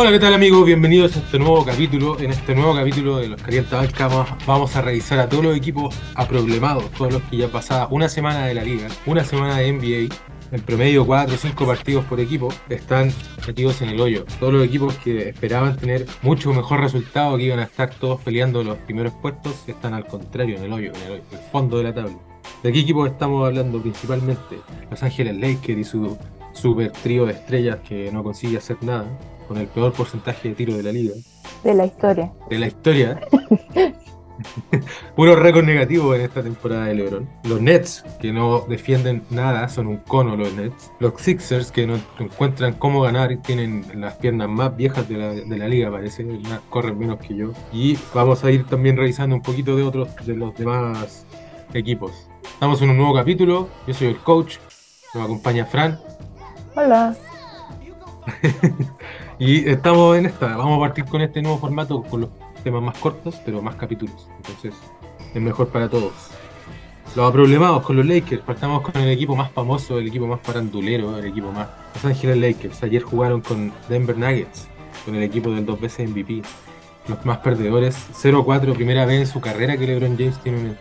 Hola, ¿qué tal amigos? Bienvenidos a este nuevo capítulo. En este nuevo capítulo de los Calienta vamos a revisar a todos los equipos aproblemados, todos los que ya pasada una semana de la liga, una semana de NBA, en promedio 4 o 5 partidos por equipo, están metidos en el hoyo. Todos los equipos que esperaban tener mucho mejor resultado, que iban a estar todos peleando los primeros puestos, están al contrario en el hoyo, en el, hoyo, en el fondo de la tabla. ¿De qué equipos estamos hablando principalmente? Los Ángeles Lakers y su super trío de estrellas que no consigue hacer nada con el peor porcentaje de tiro de la liga. De la historia. De la historia. Puro récord negativo en esta temporada de LeBron. Los Nets, que no defienden nada, son un cono los Nets. Los Sixers, que no encuentran cómo ganar tienen las piernas más viejas de la, de la liga, parece. Corren menos que yo. Y vamos a ir también revisando un poquito de otros de los demás equipos. Estamos en un nuevo capítulo. Yo soy el coach. Nos acompaña Fran. Hola. Y estamos en esta, vamos a partir con este nuevo formato, con los temas más cortos, pero más capítulos. Entonces, es mejor para todos. Los problemados con los Lakers, partamos con el equipo más famoso, el equipo más parandulero, el equipo más... Los Ángeles Lakers, ayer jugaron con Denver Nuggets, con el equipo del dos veces MVP. Los más perdedores, 0-4, primera vez en su carrera que LeBron James tiene un,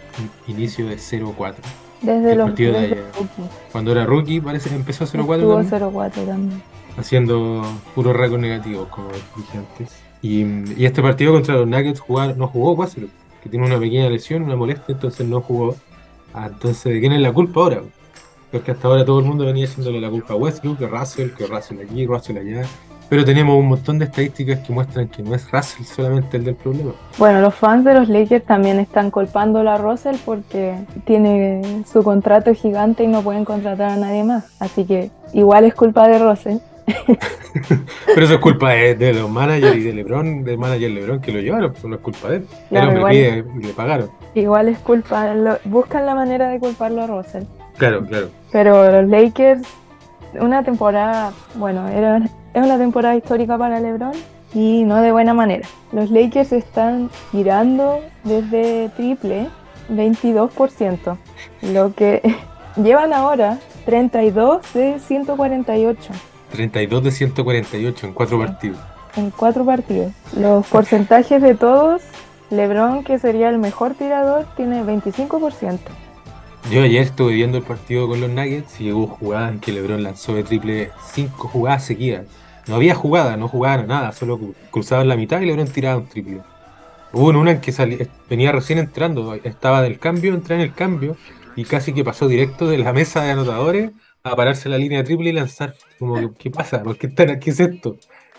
inicio de 0-4. Desde los de Cuando era rookie, parece que empezó a 0-4. 0-4 también haciendo puro récord negativo, como dije antes. Y, este partido contra los Nuggets jugar, no jugó Quasero, que tiene una pequeña lesión, una molestia, entonces no jugó. Ah, entonces, ¿de quién es la culpa ahora? Porque hasta ahora todo el mundo venía haciéndole la culpa a Westbrook, que Russell, que Russell aquí, Russell allá. Pero tenemos un montón de estadísticas que muestran que no es Russell solamente el del problema. Bueno, los fans de los Lakers también están culpando a Russell porque tiene su contrato gigante y no pueden contratar a nadie más. Así que igual es culpa de Russell. Pero eso es culpa de, los managers y de LeBron, del manager LeBron que lo llevaron, pues no es culpa de él. y le pagaron. Igual es culpa, buscan la manera de culparlo a Russell. Claro, claro. Pero los Lakers, una temporada, bueno, era, es una temporada histórica para LeBron y no de buena manera. Los Lakers están tirando desde triple 22%, lo que llevan ahora 32 de 148. 32 de 148 en cuatro partidos. En cuatro partidos. Los porcentajes de todos, LeBron, que sería el mejor tirador, tiene 25%. Yo ayer estuve viendo el partido con los Nuggets y hubo jugadas en que LeBron lanzó de triple cinco jugadas seguidas. No había jugada, no jugaban nada, solo cruzaban la mitad y LeBron tiraba un triple. Hubo una en que venía recién entrando, estaba del cambio, entré en el cambio y casi que pasó directo de la mesa de anotadores a pararse la línea triple y lanzar. Como, ¿qué pasa? ¿Por qué están aquí? es esto?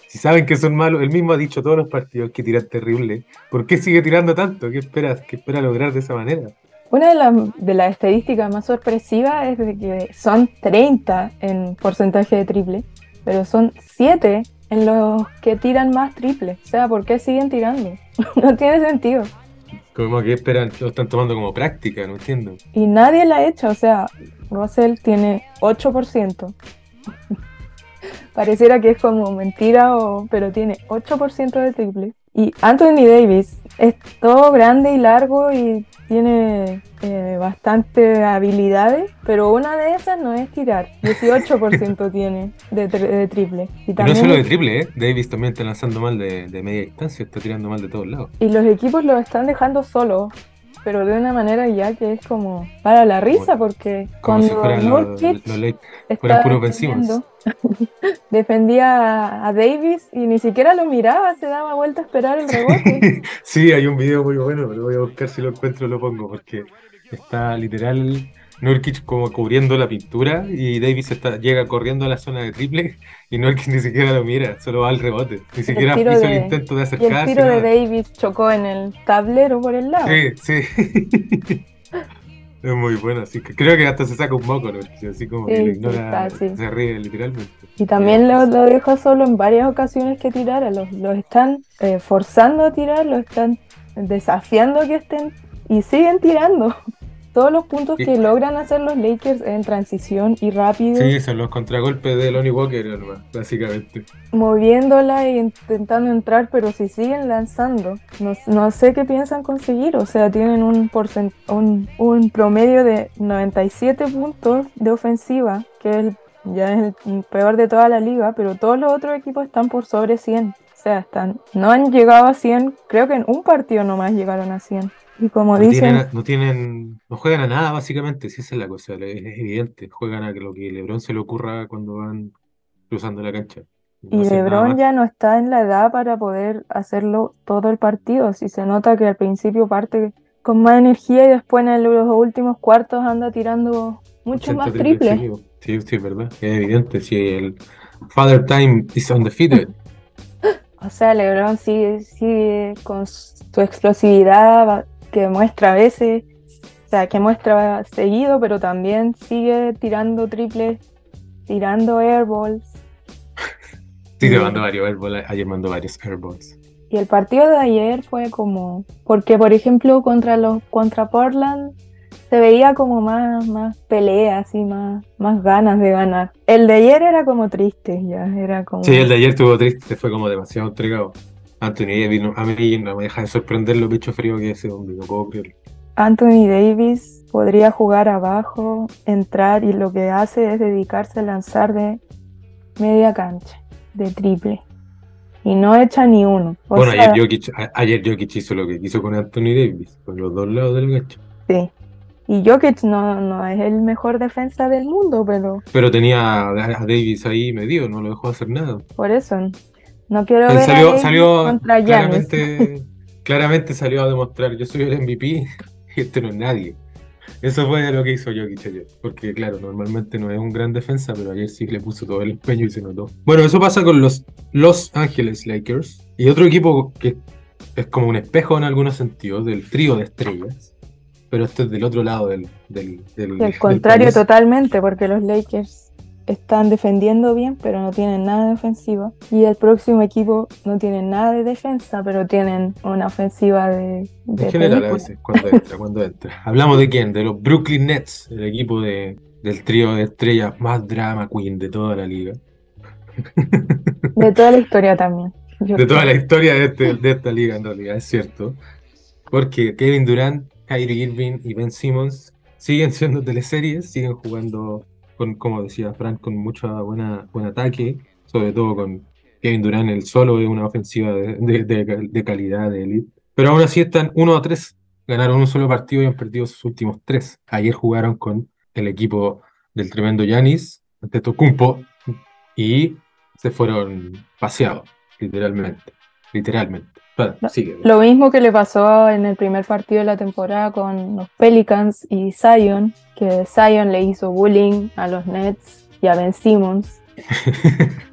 Si saben que son malos, él mismo ha dicho todos los partidos que tiran terrible. ¿Por qué sigue tirando tanto? ¿Qué esperas? ¿Qué espera lograr de esa manera? Una de, las de las estadísticas más sorpresivas es de que son 30 en porcentaje de triple, pero son 7 en los que tiran más triple. O sea, ¿por qué siguen tirando? no tiene sentido. Como que esperan, lo están tomando como práctica, no entiendo. Y nadie la ha hecho, o sea, Russell tiene 8%. Pareciera que es como mentira, o, pero tiene 8% de triple. Y Anthony Davis es todo grande y largo y tiene eh, bastante habilidades, pero una de esas no es tirar. 18% tiene de, triple. Y, no solo de triple, ¿eh? Davis también está lanzando mal de, de, media distancia, está tirando mal de todos lados. Y los equipos lo están dejando solo pero de una manera ya que es como para la risa, porque cuando si defendía a Davis y ni siquiera lo miraba, se daba vuelta a esperar el rebote. sí, hay un video muy bueno, pero voy a buscar si lo encuentro lo pongo, porque está literal Nurkic como cubriendo la pintura y Davis está, llega corriendo a la zona de triple y Nurkic ni siquiera lo mira, solo va al rebote. Ni siquiera hizo el intento de acercarse. El tiro de Davis chocó en el tablero por el lado. Sí, sí. es muy bueno, así que creo que hasta se saca un moco, así como que lo ignora, se ríe literalmente. Y también lo, lo dejó solo en varias ocasiones que tirara, los, los están eh, forzando a tirar, los están desafiando a que estén y siguen tirando todos los puntos que logran hacer los Lakers en transición y rápido. Sí, son los contragolpes de Lonnie Walker, básicamente. Moviéndola e intentando entrar, pero si siguen lanzando, no, sé qué piensan conseguir. O sea, tienen un, un, un promedio de 97 puntos de ofensiva, que es ya es el peor de toda la liga, pero todos los otros equipos están por sobre 100. sea, están, no han llegado a 100, creo que en un partido nomás llegaron a 100. Y como No dicen, tienen, no tienen, no juegan a nada básicamente, si esa es la cosa, es evidente, juegan a lo que LeBron se le ocurra cuando van cruzando la cancha. No y LeBron ya no está en la edad para poder hacerlo todo el partido. Si se nota que al principio parte con más energía y después en los últimos cuartos anda tirando mucho 80 más triples seguidos. Sí, sí, es verdad, es evidente, si el Father Time is undefeated. O sea, LeBron sigue, sigue con su explosividad que muestra a veces, o sea, que muestra seguido, pero también sigue tirando triples, tirando airballs. Sí, se Y- mandó varios airballs, ayer mandó varios airballs. Y el partido de ayer fue como, porque por ejemplo contra los contra Portland se veía como más, más pelea, así más, más ganas de ganar. El de ayer era como triste, ya, era como Sí, el de ayer estuvo triste, fue como demasiado entregado. Anthony Davis, a mí no me deja de sorprender lo pecho frío que es ese hombre, no puedo creerlo. Anthony Davis podría jugar abajo, entrar y lo que hace es dedicarse a lanzar de media cancha, de triple. Y no echa ni uno. O Bueno, sea, ayer Jokic, ayer Jokic hizo lo que quiso con Anthony Davis, con los dos lados de la cancha. sí. Y Jokic no, no es el mejor defensa del mundo, pero Pero tenía a Davis ahí medido, no lo dejó hacer nada. por eso no quiero ver a salió, salió contra claramente, claramente salió a demostrar, yo soy el MVP y este no es nadie. Eso fue lo que hizo Jokic ayer. Porque claro, normalmente no es un gran defensa, pero ayer sí le puso todo el empeño y se notó. Bueno, eso pasa con los Los Angeles Lakers. Y otro equipo que es como un espejo en algunos sentidos del trío de estrellas. Pero este es del otro lado del, del, del, contrario totalmente, porque los Lakers están defendiendo bien, pero no tienen nada de ofensiva. Y el próximo equipo no tiene nada de defensa, pero tienen una ofensiva de, de En general, a veces, cuando entra, cuando entra. Hablamos de quién? De los Brooklyn Nets, el equipo de, del trío de estrellas más drama queen de toda la liga. De toda la historia también. Yo De toda la historia de, este- de esta liga, en realidad, es cierto. Porque Kevin Durant, Kyrie Irving y Ben Simmons siguen siendo teleseries, siguen jugando, con, como decía Frank, con mucho buena, buen ataque, sobre todo con Kevin Durant, el solo es una ofensiva de, de- de- de calidad, de elite. Pero aún así están 1 a 3. Ganaron un solo partido y han perdido sus últimos tres. Ayer jugaron con el equipo del tremendo Yanis, Antetokounmpo, y se fueron paseados, literalmente. Literalmente. Sigue. Lo mismo que le pasó en el primer partido de la temporada con los Pelicans y Zion, que Zion le hizo bullying a los Nets y a Ben Simmons.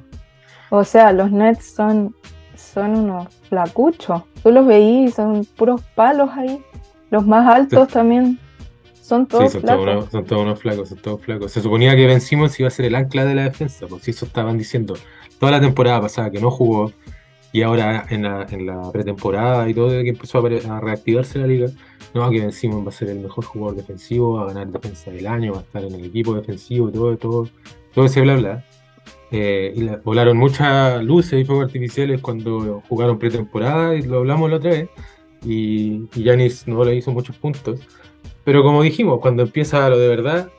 O sea, los Nets son, son unos flacuchos. Tú los veís son puros palos ahí. Los más altos también son Sí, todos son todos, flacos. unos, son todos unos flacos, son todos flacos. Se suponía que Ben Simmons iba a ser el ancla de la defensa, pues eso estaban diciendo toda la temporada pasada que no jugó y ahora en la, en la pretemporada y todo, que empezó a, a reactivarse la liga, no, que Ben Simmons va a ser el mejor jugador defensivo, va a ganar defensa del año, va a estar en el equipo defensivo todo, todo, todo ese bla bla. Eh, y la- volaron muchas luces y fuegos artificiales cuando jugaron pretemporada y lo hablamos la otra vez. Y, y Giannis no le hizo muchos puntos. Pero como dijimos, cuando empieza lo de verdad,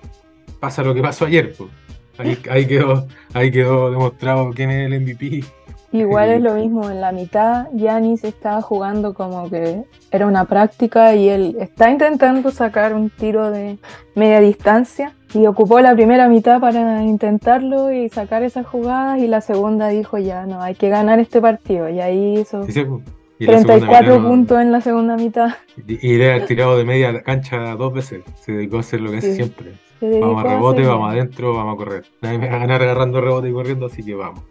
pasa lo que pasó ayer. po. Ahí, ahí quedó, ahí quedó demostrado quién es el MVP. Igual es lo mismo, en la mitad Giannis estaba jugando como que era una práctica y él está intentando sacar un tiro de media distancia y ocupó la primera mitad para intentarlo y sacar esas jugadas y la segunda dijo ya no, hay que ganar este partido y ahí hizo Sí, sí, po. Y en la segunda 34 mitad no- puntos en la segunda mitad. Y y era tirado de media cancha dos veces. Se dedicó a hacer lo que hace Sí. siempre. Vamos a rebote, vamos adentro, vamos a correr. Nadie me va a ganar agarrando rebote y corriendo, así que vamos.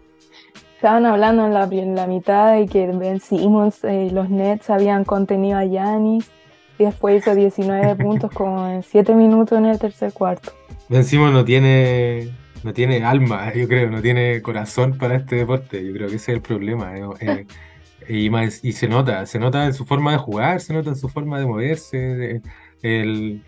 Estaban hablando en la, en la mitad de que Ben Simmons y los Nets habían contenido a Giannis y después hizo 19 puntos como en 7 minutos en el tercer cuarto. Ben Simmons no tiene, no tiene alma, yo creo, no tiene corazón para este deporte. Yo creo que ese es el problema. eh, eh, y, más, y se nota, se nota en su forma de jugar, se nota en su forma de moverse, el,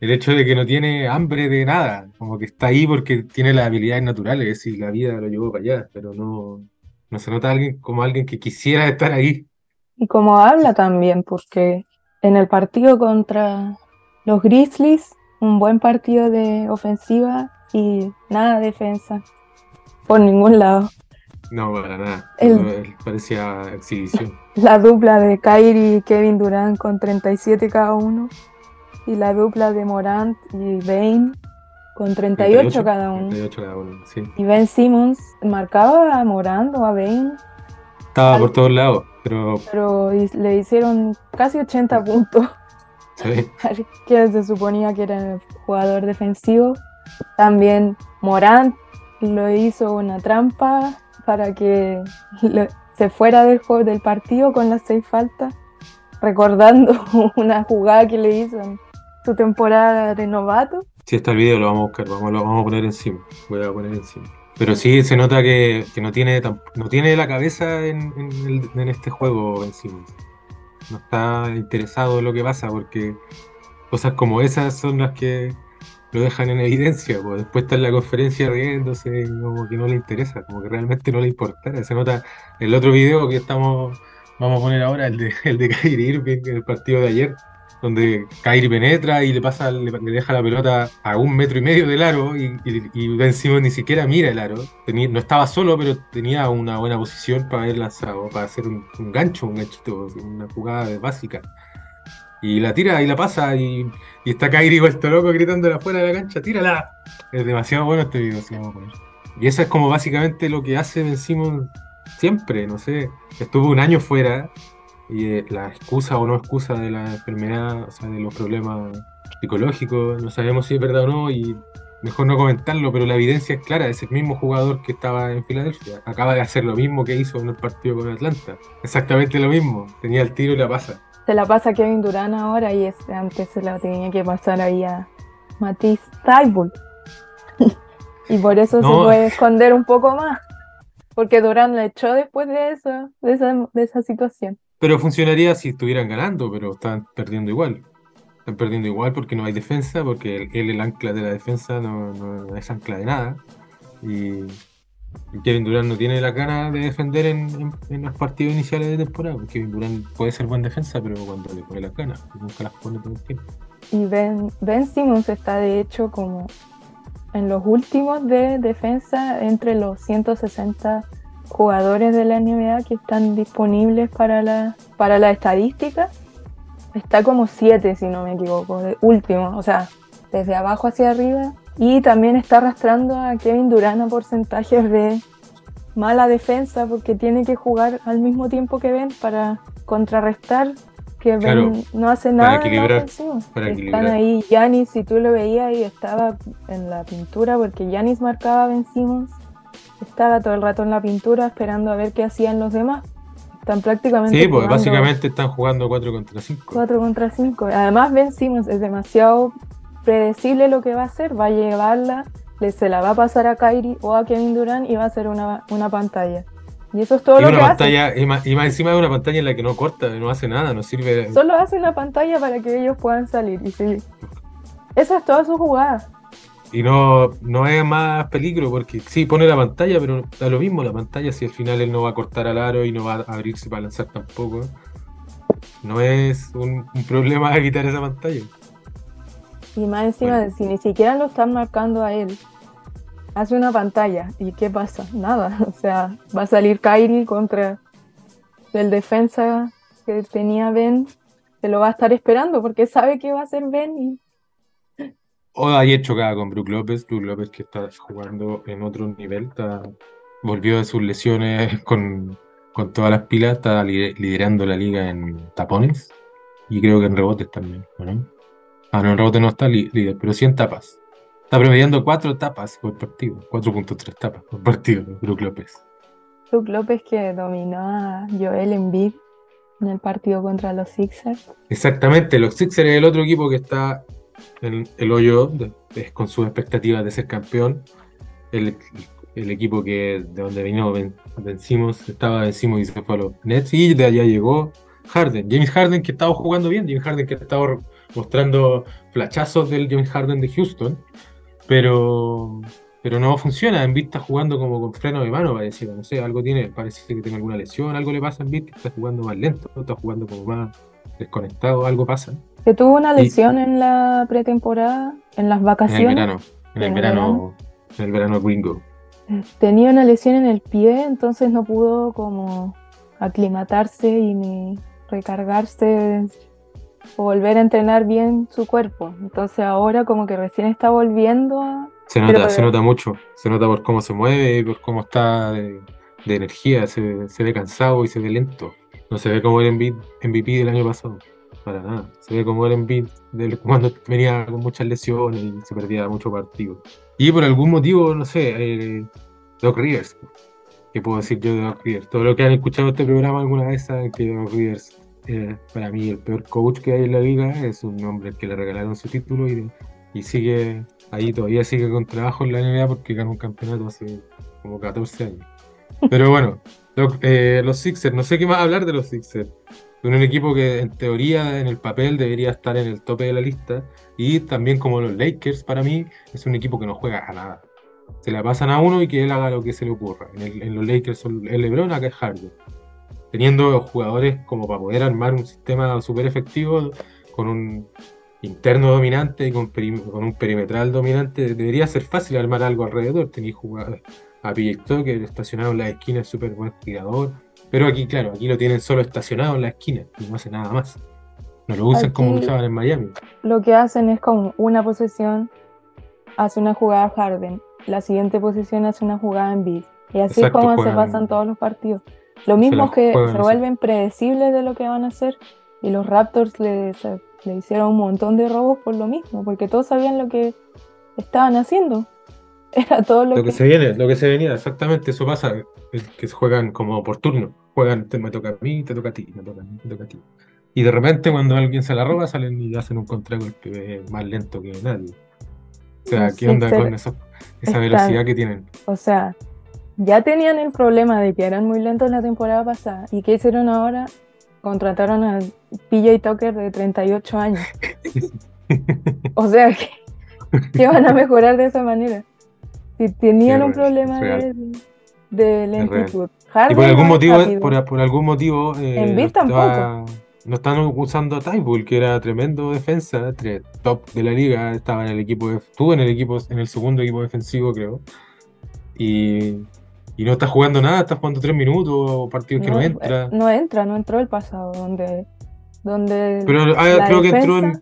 el hecho de que no tiene hambre de nada, como que está ahí porque tiene las habilidades naturales y la vida lo llevó para allá, pero no, no se nota alguien como alguien que quisiera estar ahí. Y como habla también, porque en el partido contra los Grizzlies, un buen partido de ofensiva y nada de defensa por ningún lado. No, para nada. El- parecía exhibición. La dupla de Kyrie y Kevin Durant con 37 cada uno. Y la dupla de Morant y Bane con 38, cada uno. 38 cada uno, sí. Y Ben Simmons marcaba a Morant o a Bane, Estaba Al- por todos lados, pero pero le hicieron casi 80 puntos. sí, que se suponía que era el jugador defensivo. También Morant lo hizo una trampa para que lo- se fuera del juego del partido con las seis faltas, recordando una jugada que le hizo su temporada de novato. si está el video lo vamos a buscar, vamos, lo vamos a poner encima. Voy a poner encima. Pero sí se nota que, que no tiene no tiene la cabeza en, en en este juego encima. No está interesado en lo que pasa porque cosas como esas son las que lo dejan en evidencia. Pues después está en la conferencia riéndose, como que no le interesa, como que realmente no le importara. Se nota el otro video que estamos, vamos a poner ahora, el de, el de Kyrie Irving el partido de ayer, donde Kyrie penetra y le pasa, le, deja la pelota a un metro y medio del aro y, y, Ben Simmons ni siquiera mira el aro. No estaba solo, pero tenía una buena posición para haber lanzado, para hacer un, gancho, un ganchito, una jugada básica. Y la tira y la pasa y, y está Kyrie vuelto loco gritándole afuera de la cancha, tírala. Es demasiado bueno este video, sí, vamos a poner. Y eso es como básicamente lo que hace Ben Simmons siempre, no sé. Estuvo un año fuera y eh, la excusa o no excusa de la enfermedad, o sea, de los problemas psicológicos, no sabemos si es verdad o no y mejor no comentarlo, pero la evidencia es clara, es el mismo jugador que estaba en Filadelfia. Acaba de hacer lo mismo que hizo en el partido con Atlanta. Exactamente lo mismo. Tenía el tiro y la pasa. Se la pasa a Kevin Durant ahora y ese antes se la tenía que pasar ahí a Matisse Thybulle. y por eso se puede esconder un poco más. Porque Durant la echó después de eso, de esa, de esa situación. Pero funcionaría si estuvieran ganando, pero están perdiendo igual. Están perdiendo igual porque no hay defensa, porque él, el ancla de la defensa, no, no es ancla de nada. Y, Kevin Durant no tiene la gana de defender en, en- en los partidos iniciales de temporada. Kevin Durant puede ser buen defensa, pero cuando le pone las ganas, nunca las pone todo el tiempo. Y Ben, ben Simmons está de hecho como en los últimos de defensa entre los 160 jugadores de la NBA que están disponibles para la, para la estadística. Está como 7 si no me equivoco, de último, o sea, desde abajo hacia arriba. Y también está arrastrando a Kevin Durant a porcentajes de mala defensa porque tiene que jugar al mismo tiempo que Ben para contrarrestar que Ben Claro, no hace nada la equilibrar, para Están equilibrar. ahí Yanis, si tú lo veías y estaba en la pintura porque Yanis marcaba a Ben Simmons, estaba todo el rato en la pintura esperando a ver qué hacían los demás. Están prácticamente Sí, pues jugando básicamente están jugando 4 contra 5. 4 contra 5. Además Ben Simmons es demasiado predecible lo que va a hacer, va a llevarla, le, se la va a pasar a Kyrie o a Kevin Durant y va a hacer una, una pantalla. Y eso es todo Y lo una que hace. pantalla, y más, y más encima de una pantalla en la que no corta, no hace nada, no sirve. Solo hace una pantalla para que ellos puedan salir. Y sí. Esa es toda su jugada. Y no, no es más peligro porque sí pone la pantalla, pero da lo mismo la pantalla si al final él no va a cortar al aro y no va a abrirse para lanzar tampoco. No es un, un problema evitar esa pantalla. Y más encima, Bueno. si ni siquiera lo están marcando a él, hace una pantalla. ¿Y qué pasa? Nada. O sea, va a salir Kyrie contra el defensa que tenía Ben. Se lo va a estar esperando porque sabe que va a ser Ben. Y O ayer chocaba con Brook López, Brook López que está jugando en otro nivel, está- volvió de sus lesiones con, con todas las pilas, está li- liderando la liga en tapones y creo que en rebotes también, ¿o ¿no? Ah, no, en rebotes no está líder, pero sí en tapas. Está promediando cuatro tapas por partido, 4.3 tapas por partido, Brook López. Luke López que dominó a Joel Embiid en el partido contra los Sixers. Exactamente, los Sixers es el otro equipo que está en el hoyo de- con sus expectativas de ser campeón. El, equipo que de donde vino ven- vencimos, estaba vencimos y se fue a los Nets y de allá llegó Harden. James Harden que estaba jugando bien, James Harden que estaba mostrando flachazos del James Harden de Houston, pero pero no funciona. Embiid está jugando como con freno de mano, parece, no sé, algo tiene, parece que tiene alguna lesión, algo le pasa a Embiid, que está jugando más lento, está jugando como más desconectado, algo pasa. Que tuvo una Y- lesión en la pretemporada, en las En el vacaciones. verano, en el ¿En el verano, en el verano gringo. tenía una lesión en el pie, entonces no pudo como aclimatarse y ni recargarse o volver a entrenar bien su cuerpo. Entonces ahora como que recién está volviendo a... Se nota, se nota mucho, se nota por cómo se mueve, por cómo está de, energía, se, ve cansado y se ve lento. No se ve como el MVP del año pasado, para nada. Se ve como MVP del, cuando venía con muchas lesiones y se perdía mucho partido. Y por algún motivo, no sé, eh, Doc Rivers, ¿qué puedo decir yo de Doc Rivers? Todo lo que han escuchado este programa alguna vez saben que Doc Rivers para mí el peor coach que hay en la liga, es un hombre que le regalaron su título y, y sigue ahí, todavía sigue con trabajo en la NBA porque ganó un campeonato hace como 14 años. Pero bueno, eh, los Sixers, no sé qué más hablar de los Sixers. Son un equipo que en teoría, en el papel, debería estar en el tope de la lista. Y también como los Lakers, para mí, es un equipo que no juega a nada. Se la pasan a uno y que él haga lo que se le ocurra. En, los Lakers son el LeBron, acá es Harden teniendo jugadores como para poder armar un sistema súper efectivo con un interno dominante y con, con, un perimetral dominante, debería ser fácil armar algo alrededor. Tenéis a Tucker estacionado en la esquina, súper buen tirador. Pero aquí, claro, aquí lo tienen solo estacionado en la esquina y no hace nada más. No lo usan como lo usaban en Miami. Lo que hacen es con una posesión, hace una jugada Harden, la siguiente posición hace una jugada en beat. Y así es como se pasan todos los partidos. Lo mismo que se vuelven predecibles de lo que van a hacer y los Raptors le, le hicieron un montón de robos por lo mismo, porque todos sabían lo que estaban haciendo. Era todo lo, lo que... se viene, lo que se venía, exactamente, eso pasa, que se juegan como por turno, juegan, me toca a mí, te toca a ti, me toca a mí, te toca a ti. Y de repente cuando alguien se la roba salen y hacen un contragolpe más lento que nadie. O sea, ¿qué onda con esa velocidad que tienen? O sea, ya tenían el problema de que eran muy lentos la temporada pasada. ¿Y qué hicieron ahora? Contrataron a PJ Tucker de 38 años. o sea, que, van a mejorar de esa manera. Tenían un problema de, de, lentitud. y por algún motivo, por, algún motivo eh, no, están usando a Tybull, que era tremendo defensa, top de la liga, estaba en el equipo, estuvo en el equipo, en el segundo equipo defensivo, creo. Y y no está jugando nada, está jugando tres minutos, partidos que no entra. Eh, no entra, no entró el pasado, donde. donde Pero ah, creo que entró en,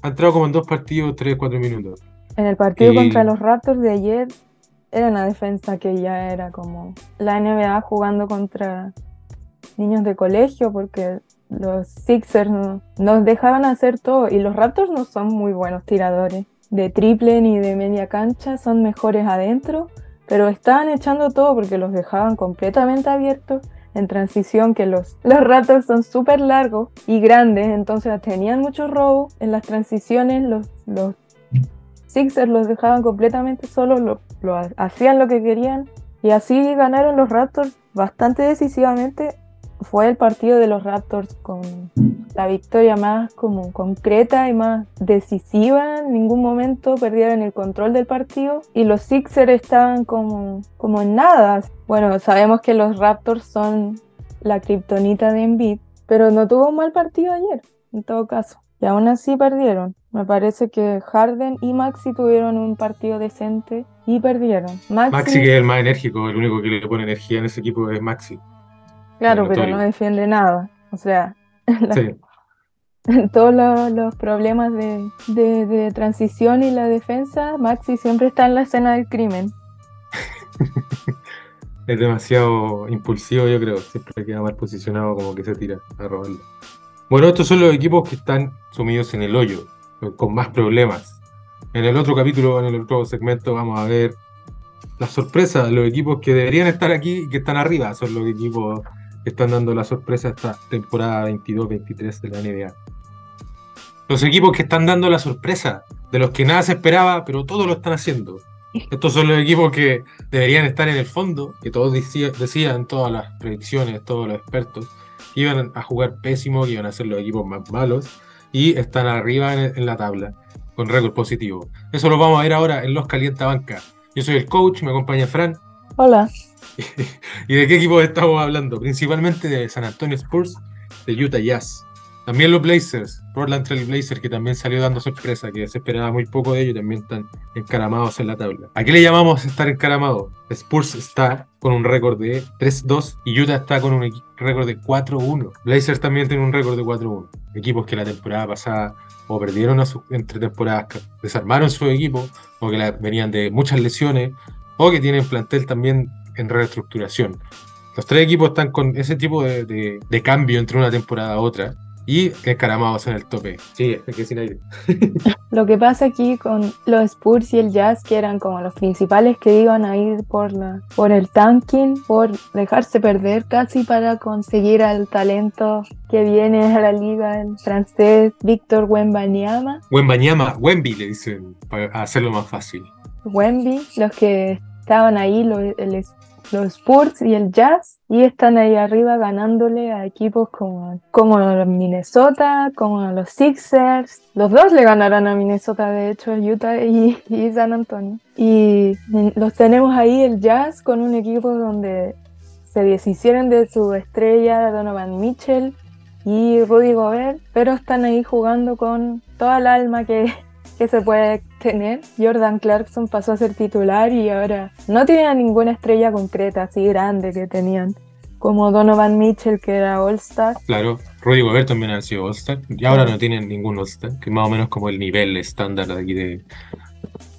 ha entrado como en dos partidos, tres, cuatro minutos. En el partido contra los Raptors de ayer era una defensa que ya era como la NBA jugando contra niños de colegio, porque los Sixers nos dejaban hacer todo. Y los Raptors no son muy buenos tiradores de triple ni de media cancha, son mejores adentro pero estaban echando todo porque los dejaban completamente abiertos en transición, que los, los Raptors son súper largos y grandes, entonces tenían muchos robos en las transiciones, los, los Sixers los dejaban completamente solos, lo, hacían lo que querían y así ganaron los Raptors bastante decisivamente fue el partido de los Raptors con la victoria más como concreta y más decisiva. En ningún momento perdieron el control del partido y los Sixers estaban como, como en nada. Bueno, sabemos que los Raptors son la kriptonita de Embiid, pero no tuvo un mal partido ayer, en todo caso. Y aún así perdieron. Me parece que Harden y Maxi tuvieron un partido decente y perdieron. Maxi, Maxi que es el más enérgico, el único que le pone energía en ese equipo es Maxi. Claro, pero no defiende nada. O sea, todos los, problemas de, transición y la defensa, Maxi siempre está en la escena del crimen. es demasiado impulsivo, yo creo. Siempre queda mal posicionado, como que se tira a robarlo. Bueno, estos son los equipos que están sumidos en el hoyo, con más problemas. En el otro capítulo, en el otro segmento, vamos a ver las sorpresas, los equipos que deberían estar aquí y que están arriba. Son los equipos están dando la sorpresa esta temporada 22-23 de la NBA. Los equipos que están dando la sorpresa, de los que nada se esperaba, pero todos lo están haciendo. Estos son los equipos que deberían estar en el fondo, que todos decían, todas las predicciones, todos los expertos, iban a jugar pésimo, que iban a ser los equipos más malos, y están arriba en, en la tabla, con récord positivo. Eso lo vamos a ver ahora en Los Calienta Banca. Yo soy el coach, me acompaña Fran. Hola. ¿Y de qué equipo estamos hablando? Principalmente de San Antonio Spurs, de Utah Jazz. También los Blazers, Portland Trail Blazers, que también salió dando sorpresa, que se esperaba muy poco de ellos, también están encaramados en la tabla. ¿A qué le llamamos estar encaramado? Spurs está con un récord de 3-2 y Utah está con un récord de 4-1. Blazers también tiene un récord de 4-1. Equipos que la temporada pasada o perdieron entre temporadas, desarmaron su equipo, o que venían de muchas lesiones, o que tienen plantel también en reestructuración. Los tres equipos están con ese tipo de, de cambio entre una temporada a otra y escaramados en el tope. Sí, que sin aire. Lo que pasa aquí con los Spurs y el Jazz, que eran como los principales que iban a ir por, la, por el tanking, por dejarse perder casi para conseguir al talento que viene a la liga, el francés Víctor Wembanyama. Wembanyama, Wemby le dicen, para hacerlo más fácil. Wemby, los que estaban ahí, el, los Spurs y el Jazz y están ahí arriba ganándole a equipos como, como Minnesota, como los Sixers. Los dos le ganarán a Minnesota, de hecho, Utah y, y San Antonio. Y los tenemos ahí el Jazz con un equipo donde se deshicieron de su estrella Donovan Mitchell y Rudy Gobert, pero están ahí jugando con toda el alma que, que se puede tener. Jordan Clarkson pasó a ser titular y ahora no tiene ninguna estrella concreta así grande que tenían. Como Donovan Mitchell, que era All-Star. Claro, Rudy Gobert también ha sido All-Star. Y ahora no tienen ningún All-Star, que más o menos como el nivel estándar de aquí de,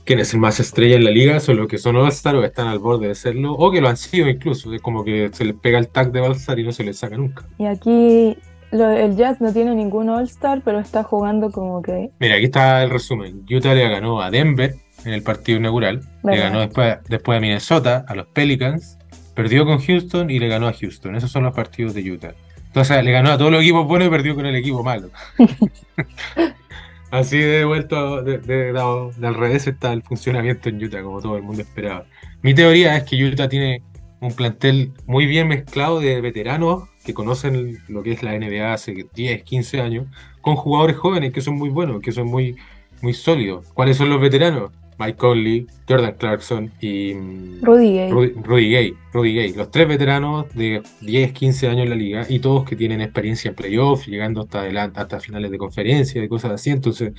quién es el más estrella en la liga, son los que son All-Star o están al borde de serlo, o que lo han sido incluso. Es como que se les pega el tag de All-Star y no se les saca nunca. Y aquí el Jazz no tiene ningún All-Star, pero está jugando como que. Mira, aquí está el resumen. Utah le ganó a Denver en el partido inaugural. Le ganó después, después a Minnesota, a los Pelicans. Perdió con Houston y le ganó a Houston. Esos son los partidos de Utah. Entonces le ganó a todos los equipos buenos y perdió con el equipo malo. Así de vuelto de, de, al revés está el funcionamiento en Utah, como todo el mundo esperaba. Mi teoría es que Utah tiene un plantel muy bien mezclado de veteranos que conocen lo que es la NBA hace 10, 15 años, con jugadores jóvenes que son muy buenos, que son muy, muy sólidos. ¿Cuáles son los veteranos? Mike Conley, Jordan Clarkson y mm, Rudy Gay. Rudy, Gay, Rudy Gay. Los tres veteranos de 10, 15 años en la liga y todos que tienen experiencia en playoffs, llegando hasta adelante, hasta finales de conferencia y cosas así. Entonces,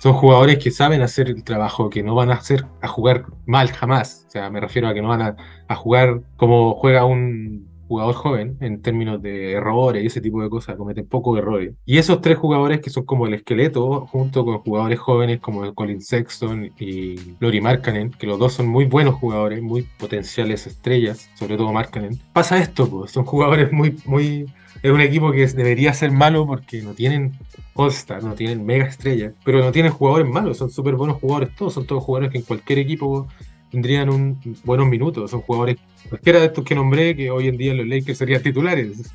son jugadores que saben hacer el trabajo, que no van a hacer a jugar mal jamás. O sea, me refiero a que no van a, a jugar como juega un jugador joven en términos de errores y ese tipo de cosas, cometen pocos errores. Y esos tres jugadores que son como el esqueleto, junto con jugadores jóvenes como Colin Sexton y Lori Markkanen, que los dos son muy buenos jugadores, muy potenciales estrellas, sobre todo Markkanen. Pasa esto, pues, son jugadores muy, muy... Es un equipo que debería ser malo porque no tienen All-Star, no tienen mega estrellas, pero no tienen jugadores malos, son súper buenos jugadores todos, son todos jugadores que en cualquier equipo tendrían un buenos minutos. Son jugadores, cualquiera de estos que nombré, que hoy en día los Lakers serían titulares.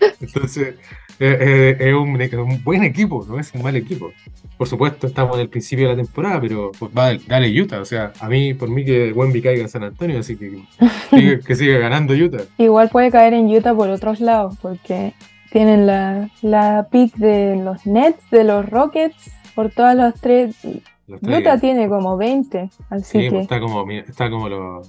Entonces, eh, eh, es, un, buen equipo, no es un mal equipo. Por supuesto, estamos en el principio de la temporada, pero pues va, dale Utah. O sea, a mí, por mí que Wemby caiga en San Antonio, así que sigue, que sigue ganando Utah. Igual puede caer en Utah por otros lados, porque tienen la, la pick de los Nets, de los Rockets, por todas las tres Utah tiene como 20, así sí, pues, está como, está como lo,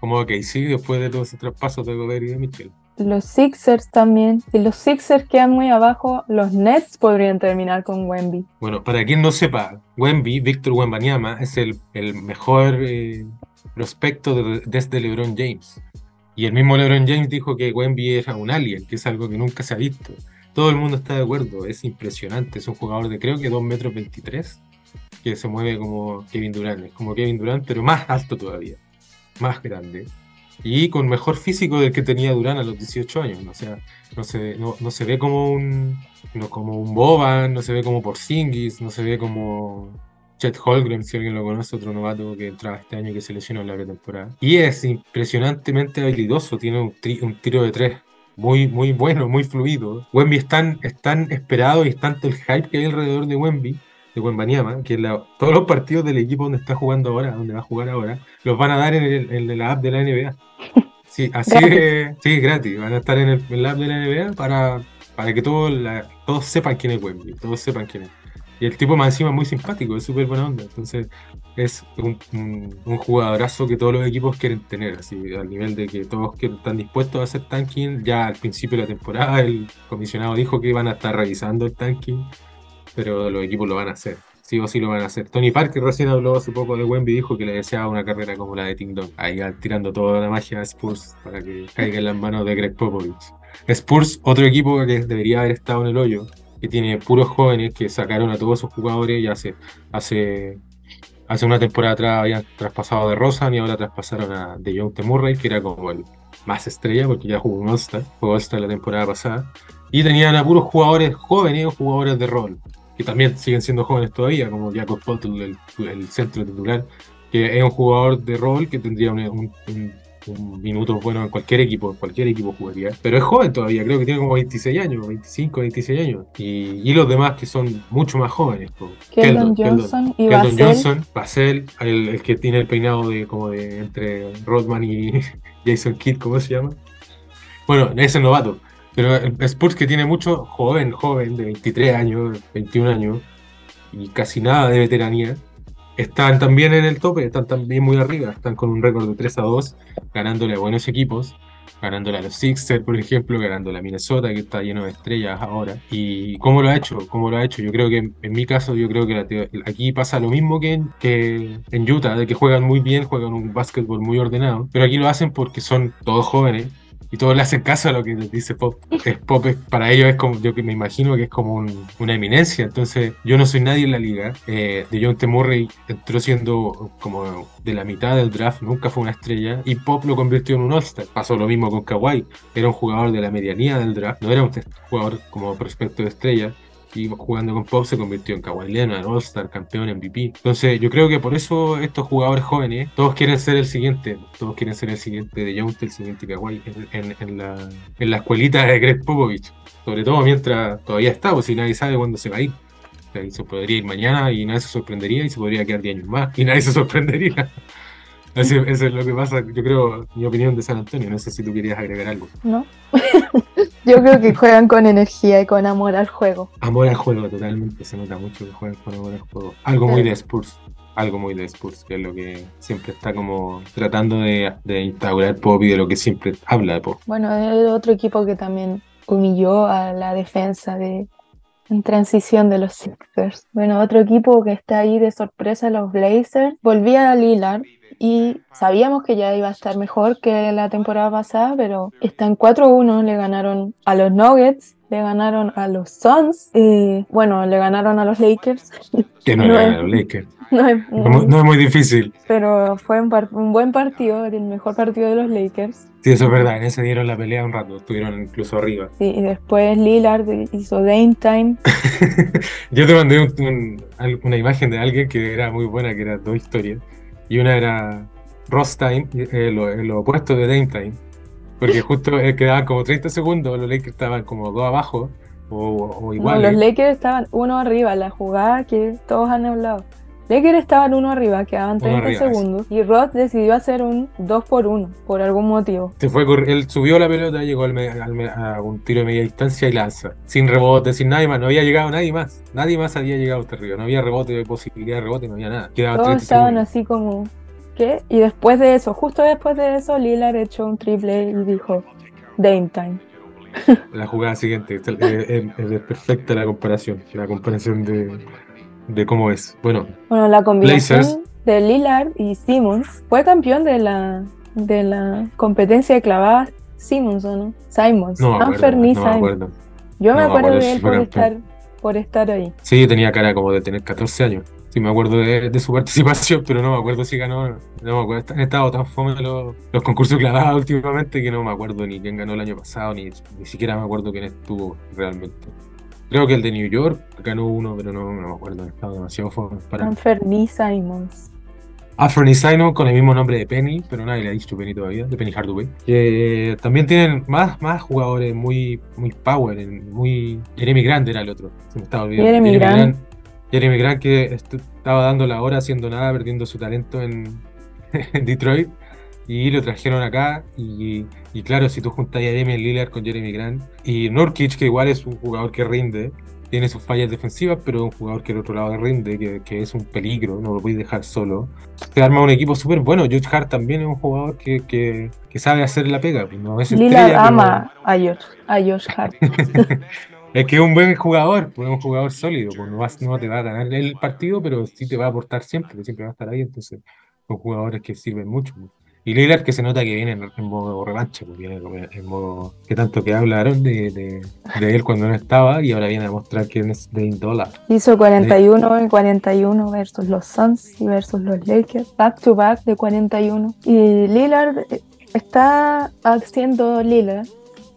como que sí, después de todos esos traspasos de Gobert y de Mitchell. Los Sixers también. Si los Sixers quedan muy abajo, los Nets podrían terminar con Wemby. Bueno, para quien no sepa, Wemby, Víctor Wembanyama, es el, el mejor eh, prospecto desde LeBron James. Y el mismo LeBron James dijo que Wemby era un alien, que es algo que nunca se ha visto. Todo el mundo está de acuerdo, es impresionante. Es un jugador de creo que 2 metros 23 que se mueve como Kevin Durant, es como Kevin Durant, pero más alto todavía, más grande. Y con mejor físico del que tenía Durant a los 18 años. O sea, no se, no, no se ve como un, no, como un Boban, no se ve como Porzingis, no se ve como Chet Holgren, si alguien lo conoce, otro novato que entraba este año que se lesionó en la pretemporada. Y es impresionantemente habilidoso, tiene un, un tiro de tres muy, muy bueno, muy fluido. Wemby es tan, es tan esperado y es tanto el hype que hay alrededor de Wemby de Wembanyama, que todos los partidos del equipo donde está jugando ahora, donde va a jugar ahora, los van a dar en, el, en la app de la NBA. Sí, así es, sí, gratis, van a estar en, el, la app de la NBA para, para que todos, todos sepan quién es Wemby, todos sepan quién es. Y el tipo más encima es muy simpático, es súper buena onda. Entonces es un, un, jugadorazo que todos los equipos quieren tener, así al nivel de que todos están dispuestos a hacer tanking. Ya al principio de la temporada el comisionado dijo que iban a estar revisando el tanking, pero los equipos lo van a hacer. Sí o sí lo van a hacer. Tony Parker recién habló hace poco de Wemby dijo que le deseaba una carrera como la de Ting Dong. Ahí tirando toda la magia a Spurs para que caiga en las manos de Greg Popovich. Spurs, otro equipo que debería haber estado en el hoyo, que tiene puros jóvenes que sacaron a todos sus jugadores y hace, hace, hace una temporada atrás habían traspasado de Rosan y ahora traspasaron a De Jong Murray, que era como el más estrella porque ya jugó un All-Star, jugó All-Star la temporada pasada. Y tenían a puros jugadores jóvenes o jugadores de rol que también siguen siendo jóvenes todavía, como Jacob Potter, el, centro titular, que es un jugador de rol que tendría un, minuto bueno en cualquier equipo, en cualquier equipo jugaría, pero es joven todavía, creo que tiene como 26 años, 25, 26 años, y, los demás que son mucho más jóvenes, como Keldon, Johnson y Keldon Johnson, Basel, el, que tiene el peinado de como de entre Rodman y Jason Kidd, ¿cómo se llama? Bueno, es el novato. Pero Spurs que tiene mucho joven, joven, de 23 años, 21 años, y casi nada de veteranía, están también en el tope, están también muy arriba, están con un récord de 3 a 2, ganándole a buenos equipos, ganándole a los Sixers, por ejemplo, ganándole a Minnesota, que está lleno de estrellas ahora. ¿Y cómo lo ha hecho? ¿Cómo lo ha hecho? Yo creo que, en mi caso, yo creo que aquí pasa lo mismo que en, que en Utah, de que juegan muy bien, juegan un básquetbol muy ordenado, pero aquí lo hacen porque son todos jóvenes, y todos le hacen caso a lo que dice Pop. Es Pop para ellos es como, yo que me imagino que es como una eminencia. Entonces, yo no soy nadie en la liga. Eh, de John T. Murray entró siendo como de la mitad del draft, nunca fue una estrella. Y Pop lo convirtió en un All-Star. Pasó lo mismo con Kawhi. Era un jugador de la medianía del draft, no era un jugador como prospecto de estrella y jugando con Pop se convirtió en Kawhi Leonard, All-Star, campeón, MVP. Entonces yo creo que por eso estos jugadores jóvenes, todos quieren ser el siguiente, todos quieren ser el siguiente de Jones, el siguiente Kawhi en, la, en la escuelita de Greg Popovich. Sobre todo mientras todavía está, pues si nadie sabe cuándo se va a ir. se podría ir mañana y nadie se sorprendería y se podría quedar 10 años más y nadie se sorprendería. Eso, es lo que pasa, yo creo, mi opinión de San Antonio. No sé si tú querías agregar algo. No. yo creo que juegan con energía y con amor al juego. Amor al juego, totalmente. Se nota mucho que juegan con amor al juego. Algo muy de Spurs. Algo muy de Spurs, que es lo que siempre está como tratando de, de instaurar Pop y de lo que siempre habla de Pop. Bueno, es otro equipo que también humilló a la defensa de, en transición de los Sixers. Bueno, otro equipo que está ahí de sorpresa, los Blazers. Volvía a Lillard y sabíamos que ya iba a estar mejor que la temporada pasada, pero están 4-1, le ganaron a los Nuggets, le ganaron a los Suns y bueno, le ganaron a los Lakers. Que no, le ganaron a los Lakers. No es, muy difícil. Pero fue un, buen partido, el mejor partido de los Lakers. Sí, eso es verdad, en ese dieron la pelea un rato, estuvieron incluso arriba. Sí, y después Lillard hizo Dame Time. Yo te mandé una imagen de alguien que era muy buena, que era dos historias y una era Ross Time, eh, lo, opuesto de Dame Time, porque justo eh, quedaban como 30 segundos, los Lakers estaban como dos abajo o, igual. los Lakers estaban uno arriba, la jugada que todos han hablado. Lakers estaban uno arriba, quedaban 30 segundos y Ross decidió hacer un 2 por 1 por algún motivo. Se fue, él subió la pelota, llegó al a un tiro de media distancia y lanza. Sin rebote, sin nadie más, no había llegado nadie más. Nadie más había llegado hasta arriba, no había rebote, posibilidad de rebote, no había nada. Todos estaban así como, ¿qué? Y después de eso, justo después de eso, Lillard echó un triple y dijo, Dame time. La jugada siguiente, es perfecta la comparación, la comparación de de cómo es. Bueno, bueno la combinación de Lillard y Simmons fue campeón de la, de la competencia de clavadas Simmons, ¿o no? Simons. No, me acuerdo, no me acuerdo. Yo me acuerdo de él por estar, por estar ahí. Sí, tenía cara como de tener 14 años. Sí, me acuerdo de, su participación, pero no me acuerdo si ganó. No me acuerdo. Han estado tan fome los, los concursos clavados últimamente que no me acuerdo ni quién ganó el año pasado, ni, ni siquiera me acuerdo quién estuvo realmente. Creo que el de New York ganó uno, pero no, me acuerdo. Estaba demasiado fuerte para. Anferny Simons. Anferny Simons con el mismo nombre de Penny, pero nadie le ha dicho Penny todavía, de Penny Hardaway. Que también tienen más, más jugadores muy, muy power, muy. Jeremy Grant era el otro, se me estaba olvidando. Jeremy, Grant. Jeremy Grant que estaba dando la hora haciendo nada, perdiendo su talento en Detroit y lo trajeron acá y, claro, si tú juntas a Damian Lillard con Jeremy Grant y Nurkic, que igual es un jugador que rinde, tiene sus fallas defensivas, pero es un jugador que al otro lado rinde, que, que es un peligro, no lo podéis dejar solo. Se arma un equipo súper bueno. George Hart también es un jugador que, que, que sabe hacer la pega. pues, No es Lillard estrella, ama a George, a George Hart. es que es un buen jugador, pues, es un jugador sólido. Pues, no, vas- no te va a ganar el partido, pero sí te va a aportar siempre, que siempre va a estar ahí. Entonces, son jugadores que sirven mucho. pues. Y Lillard que se nota que viene en, en modo revancha, pues viene en modo que tanto que hablaron de, de, de él cuando no estaba y ahora viene a mostrar que es de dólar. Hizo 41 y 41 versus los Suns y versus los Lakers. Back to back de 41. Y Lillard eh, está haciendo Lillard.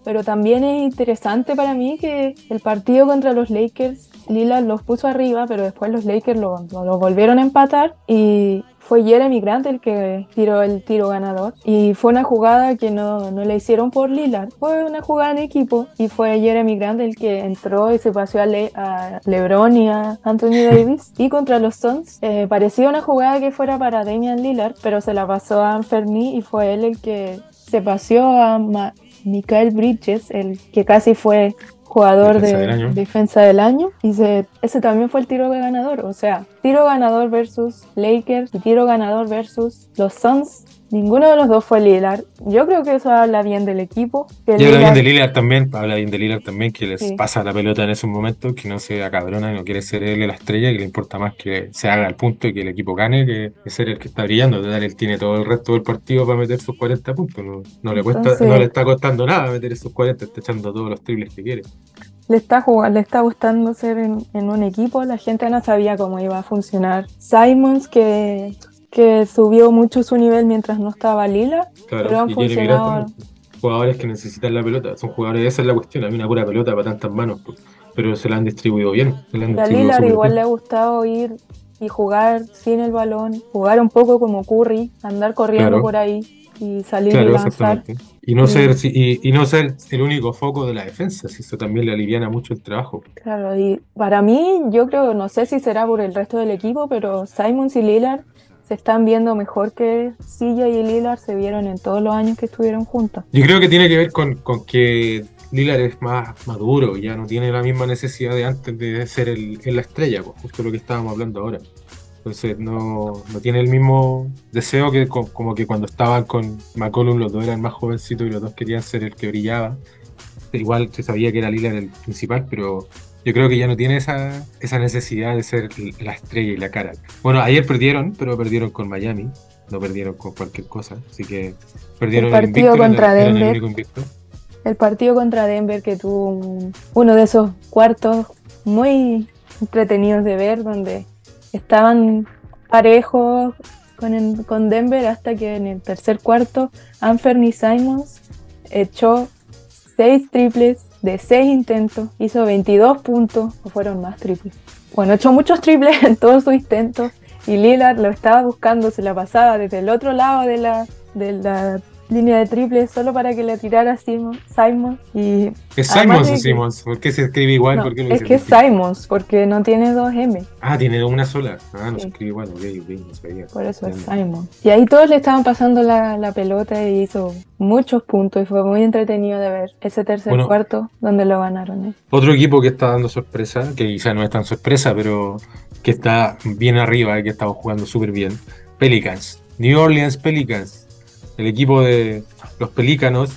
Pero también es interesante para mí que el partido contra los Lakers, Lillard los puso arriba, pero después los Lakers lo, volvieron a empatar y fue Jeremy Grant el que tiró el tiro ganador. Y fue una jugada que no, no le hicieron por Lillard, fue una jugada en equipo y fue Jeremy Grant el que entró y se paseó a, Le- a LeBron y a Anthony Davis. Y contra los Suns eh, parecía una jugada que fuera para Damian Lillard, pero se la pasó a Anferni y fue él el que se paseó a Ma- Michael Bridges, el que casi fue jugador Defensa de del defensa del año y se- ese también fue el tiro ganador, o sea, tiro ganador versus Lakers y tiro ganador versus los Suns. Ninguno de los dos fue Lillard. Yo creo que eso habla bien del equipo. que habla bien de Lillard también, habla bien de Lillard también, que les Sí. pasa la pelota en esos momentos, que no se acabrona y no quiere ser él la estrella, que le importa más que se haga el punto y que el equipo gane, que, que ser el que está brillando. Total, él tiene todo el resto del partido para meter sus 40 puntos. No, no le cuesta, Entonces- no le está costando nada meter esos 40, está echando todos los triples que quiere. le está jugando, le está gustando ser en, en un equipo. La gente no sabía cómo iba a funcionar. Simons que, que subió mucho su nivel mientras no estaba Lillard. Claro, Pero han y funcionado. Jugadores que necesitan la pelota, son jugadores, esa es la cuestión, hay una pura pelota para tantas manos, pues, pero se la han distribuido bien. Se la han Y a súper igual bien. le ha gustado ir y jugar sin el balón, jugar un poco como Curry, andar corriendo Claro. por ahí y salir y Claro, lanzar. exactamente. Y no, Y- ser, y, y no ser el único foco de la defensa, si eso también le aliviana mucho el trabajo. Claro, y para mí, yo creo, no sé si será por el resto del equipo, pero Simons y Lillard se están viendo mejor que Silla y Lillard se vieron en todos los años que estuvieron juntos. Yo creo que tiene que ver con, con que Lillard es más maduro, ya no tiene la misma necesidad de antes de ser el, el la estrella, pues, justo lo que estábamos hablando ahora. Entonces no, no tiene el mismo deseo que co- como que cuando estaban con McCollum los dos eran más jovencitos y los dos querían ser el que brillaba. Igual se sabía que era Lillard el principal, pero yo creo que ya no tiene esa, esa necesidad de ser la estrella y la cara. Bueno, ayer perdieron, pero perdieron con Miami, no perdieron con cualquier cosa, así que perdieron El partido invicto, contra Denver. El partido contra Denver que tuvo un- uno de esos cuartos muy entretenidos de ver, donde estaban parejos con, el- con Denver hasta que en el tercer cuarto Anthony Simons echó seis triples de seis intentos, hizo 22 puntos, fueron más triples. Bueno, echó muchos triples en todos sus intentos y Lillard lo estaba buscando, se la pasaba desde el otro lado de la, de la línea de triples solo para que le tirara Simon, Simon y Es Simons o Simons, ¿por qué se escribe igual? no, ¿Por qué lo es que es? Simons porque no tiene dos M, Ah, tiene una sola. Ah, no se Sí. escribe igual, ok, ok, no sabía. por eso es. Simon. Y ahí todos le estaban pasando la, la pelota y hizo muchos puntos y fue muy entretenido de ver ese tercer Bueno. cuarto donde lo ganaron. ¿eh? Otro equipo que está dando sorpresa, que quizá no es tan sorpresa, pero que está bien arriba y que está jugando súper bien. Pelicans. New Orleans Pelicans. El equipo de los Pelícanos,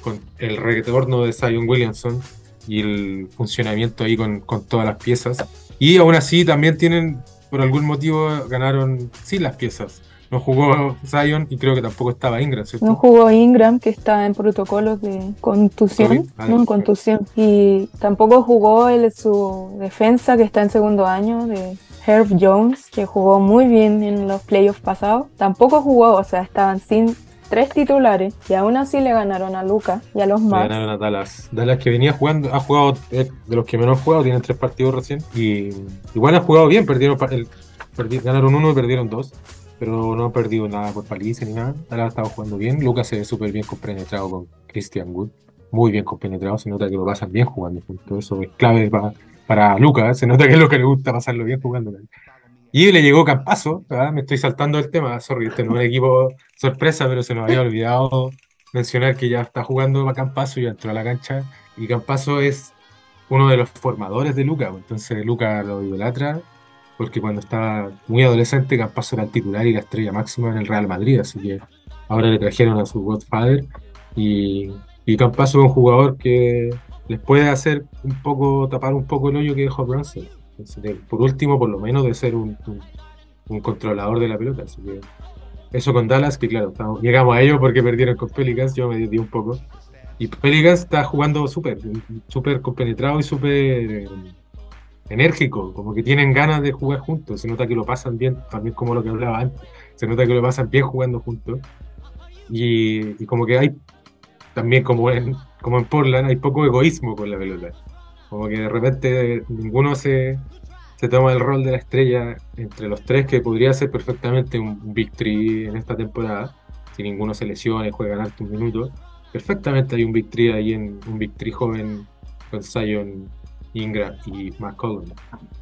con el retorno de Zion Williamson y el funcionamiento ahí con, con todas las piezas. Y aún así también tienen, por algún motivo, ganaron sin las piezas. No jugó Zion y creo que tampoco estaba Ingram, ¿cierto? No jugó Ingram, que está en protocolos de contusión, ah, no, contusión. Y tampoco jugó el, su defensa, que está en segundo año, de Herb Jones, que jugó muy bien en los playoffs pasados. Tampoco jugó, o sea, estaban sin tres titulares y aún así le ganaron a Luca y a los Le Mavs. ganaron a Dallas. Dallas que venía jugando, ha jugado de los que menos ha jugado, tienen tres partidos recién. Y igual han jugado bien, perdieron pa- el- perdi- ganaron uno y perdieron dos. Pero no han perdido nada por paliza ni nada. Dallas ha estado jugando bien. Lucas se ve súper bien compenetrado con Christian Wood. Muy bien compenetrado. Se nota que lo pasan bien jugando juntos. Eso es clave pa- para Lucas. Se nota que es lo que le gusta pasarlo bien jugando. Y le llegó Campazo, ¿verdad? me estoy saltando el tema, sorry, este no es un equipo sorpresa, pero se nos había olvidado mencionar que ya está jugando a Campazo y entró a la cancha. Y Campazo es uno de los formadores de Luca. Entonces Luca lo idolatra porque cuando estaba muy adolescente Campazo era el titular y la estrella máxima en el Real Madrid, así que ahora le trajeron a su Godfather y, y es un jugador que les puede hacer un poco, tapar un poco el hoyo que dejó Por último, por lo menos de ser un, controlador de la pelota. Eso con Dallas, que claro, llegamos a ello porque perdieron con Pelicans, yo me di un poco. Y Pelicans está jugando súper, súper compenetrado y súper eh, enérgico, como que tienen ganas de jugar juntos. Se nota que lo pasan bien, también como lo que hablaba antes. Se nota que lo pasan bien jugando juntos. Y, y como que hay, también como en, como en Portland, hay poco egoísmo con la pelota. Como que de repente ninguno se, se toma el rol de la estrella entre los tres, que podría ser perfectamente un victory en esta temporada, si ninguno se lesiona y juega alto un minuto. Perfectamente hay un victory ahí en un victory joven con Zion, Ingram y McCollum.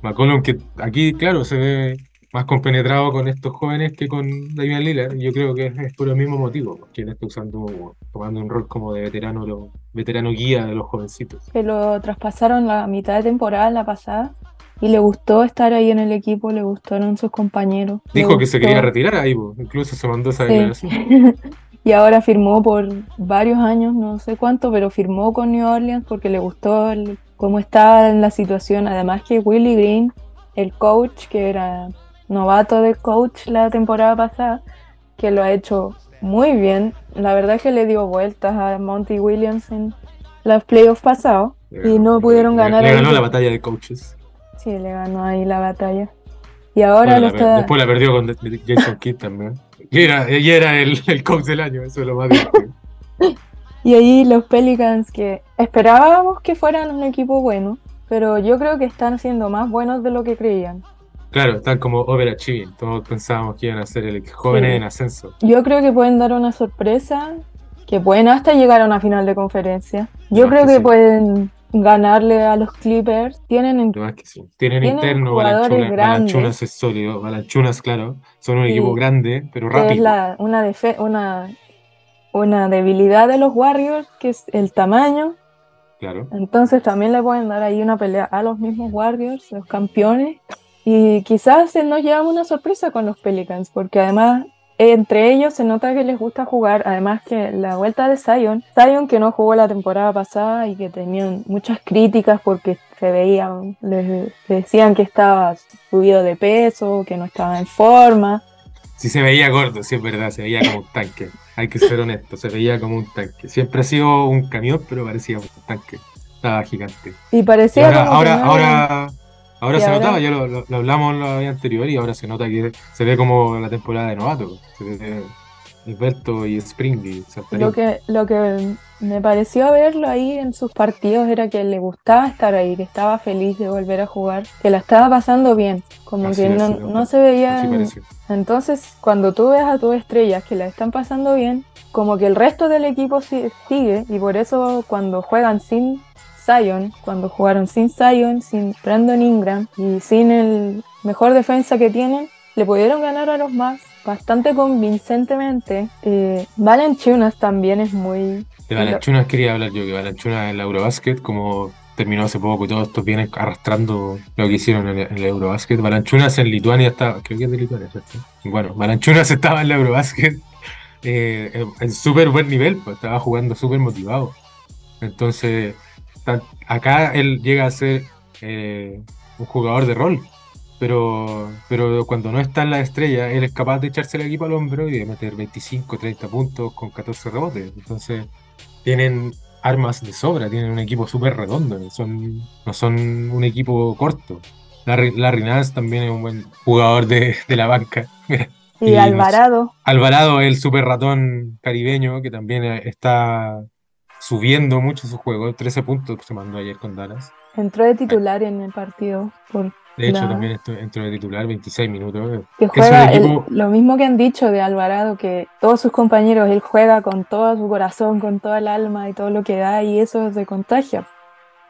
McCollum que aquí, claro, se ve más compenetrado con estos jóvenes que con Damian Lillard. Yo creo que es, por el mismo motivo, que él está usando, tomando un rol como de veterano, lo, veterano guía de los jovencitos. Que lo traspasaron la mitad de temporada la pasada y le gustó estar ahí en el equipo, le gustaron sus compañeros. Dijo que se quería retirar ahí, incluso se mandó esa declaración. y ahora firmó por varios años, no sé cuánto, pero firmó con New Orleans porque le gustó cómo estaba en la situación. Además que Willie Green, el coach, que era novato de coach la temporada pasada, que lo ha hecho muy bien. La verdad es que le dio vueltas a Monty Williams en los playoffs pasados y no pudieron ganar. Le ganó la batalla de coaches. Sí, le ganó ahí la batalla. Y ahora lo está... Después la perdió con Jason Kidd también. Y era, era el, el, coach del año, eso es lo más divertido. y ahí los Pelicans que esperábamos que fueran un equipo bueno, pero yo creo que están siendo más buenos de lo que creían. Claro, están como overachieving. Todos pensábamos que iban a ser el jóvenes en ascenso. Yo creo que pueden dar una sorpresa, que pueden hasta llegar a una final de conferencia. Yo creo que, pueden ganarle a los Clippers. Tienen, que sí. tienen, interno, Balanchunas, es sólido. Balanchunas, claro, son un equipo grande, pero rápido. Es la, una, una, una debilidad de los Warriors, que es el tamaño. Claro. Entonces también le pueden dar ahí una pelea a los mismos Warriors, los campeones. Y quizás nos llevamos una sorpresa con los Pelicans, porque además entre ellos se nota que les gusta jugar, además que la vuelta de Zion, Zion que no jugó la temporada pasada y que tenían muchas críticas porque se veían, les decían que estaba subido de peso, que no estaba en forma. Sí se veía gordo, sí es verdad, se veía como un tanque, hay que ser honesto, se veía como un tanque. Siempre ha sido un camión, pero parecía un tanque, estaba gigante. Y parecía... ahora, ahora Ahora se notaba, ya lo, hablamos la vez anterior y ahora se nota que se ve como la temporada de novato. Se ve Alberto y Spring lo que, lo que me pareció verlo ahí en sus partidos era que le gustaba estar ahí, que estaba feliz de volver a jugar, que la estaba pasando bien, como que no, no, se veía... Entonces, cuando tú ves a tus estrellas que la están pasando bien, como que el resto del equipo sigue y por eso cuando juegan sin Zion, cuando jugaron sin Zion, sin Brandon Ingram y sin el mejor defensa que tienen, le pudieron ganar a los más bastante convincentemente. Eh, Valenchunas también es muy... De Valenchunas quería hablar yo, que Valenchunas en el Eurobasket, como terminó hace poco y todos estos vienen arrastrando lo que hicieron en el, Eurobasket. Valanchunas en Lituania estaba, creo que es de Lituania, ¿cierto? Bueno, Valanchunas estaba en el Eurobasket eh, en súper buen nivel, pues estaba jugando súper motivado. Entonces, acá él llega a ser eh, un jugador de rol, pero, pero cuando no está en la estrella, él es capaz de echarse el equipo al hombro y de meter 25, 30 puntos con 14 rebotes. Entonces, tienen armas de sobra, tienen un equipo súper redondo, son, no son un equipo corto. Larry, Larry Nance también es un buen jugador de, la banca. Y, Alvarado. Alvarado, el super ratón caribeño, que también está subiendo mucho su juego. 13 puntos se mandó ayer con Dallas. Entró de titular en el partido. de hecho, también entró de titular 26 minutos. Que juega lo mismo que han dicho de Alvarado, que todos sus compañeros, él juega con todo su corazón, con toda el alma y todo lo que da, y eso se contagia.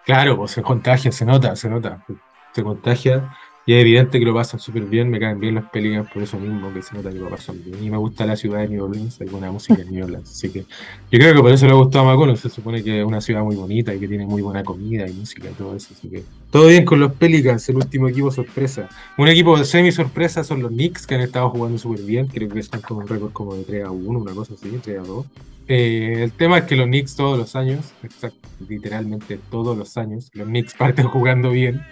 Claro, pues se contagia, se nota, se nota. Se contagia. Y es evidente que lo pasan súper bien, me caen bien los Pelicans por eso mismo, que se nota que lo pasan bien. Y me gusta la ciudad de New Orleans, hay buena música en New Orleans. Así que yo creo que por eso le ha gustado a McCollum. Se supone que es una ciudad muy bonita y que tiene muy buena comida y música y todo eso. Así que todo bien con los Pelicans, el último equipo sorpresa. Un equipo de semi sorpresa son los Knicks, que han estado jugando súper bien. Creo que están con un récord como de 3 a 1, una cosa así, 3 a 2. Eh, el tema es que los Knicks todos los años, literalmente todos los años, los Knicks parten jugando bien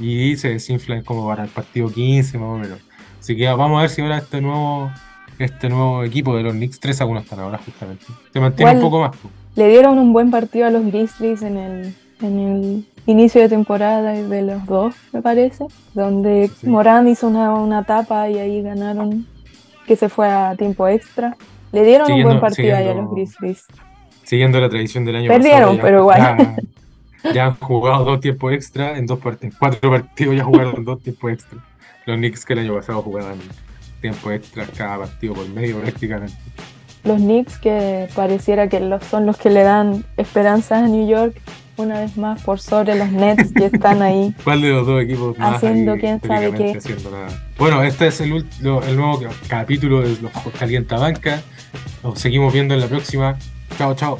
y se desinflan como para el partido 15 más o menos. Así que vamos a ver si ahora este nuevo este nuevo equipo de los Knicks 3 a 1 están ahora justamente. Se mantiene un poco más. Le dieron un buen partido a los Grizzlies en el, en el inicio de temporada de los dos, me parece, donde Morán hizo una, una tapa y ahí ganaron, que se fue a tiempo extra. Le dieron un buen partido ahí a los Grizzlies. Siguiendo la tradición del año Perdieron, pero igual. Ya, han jugado dos tiempos extra en dos partidos. Cuatro partidos ya jugaron dos tiempos extra. Los Knicks que el año pasado jugaban tiempo extra cada partido por medio prácticamente. Los Knicks que pareciera que son los que le dan esperanzas a New York una vez más por sobre los Nets que están ahí. ¿Cuál de los dos equipos más haciendo quién sabe qué? Bueno, este es el, el nuevo capítulo de los Calienta Banca. Nos seguimos viendo en la próxima. Chao, chao.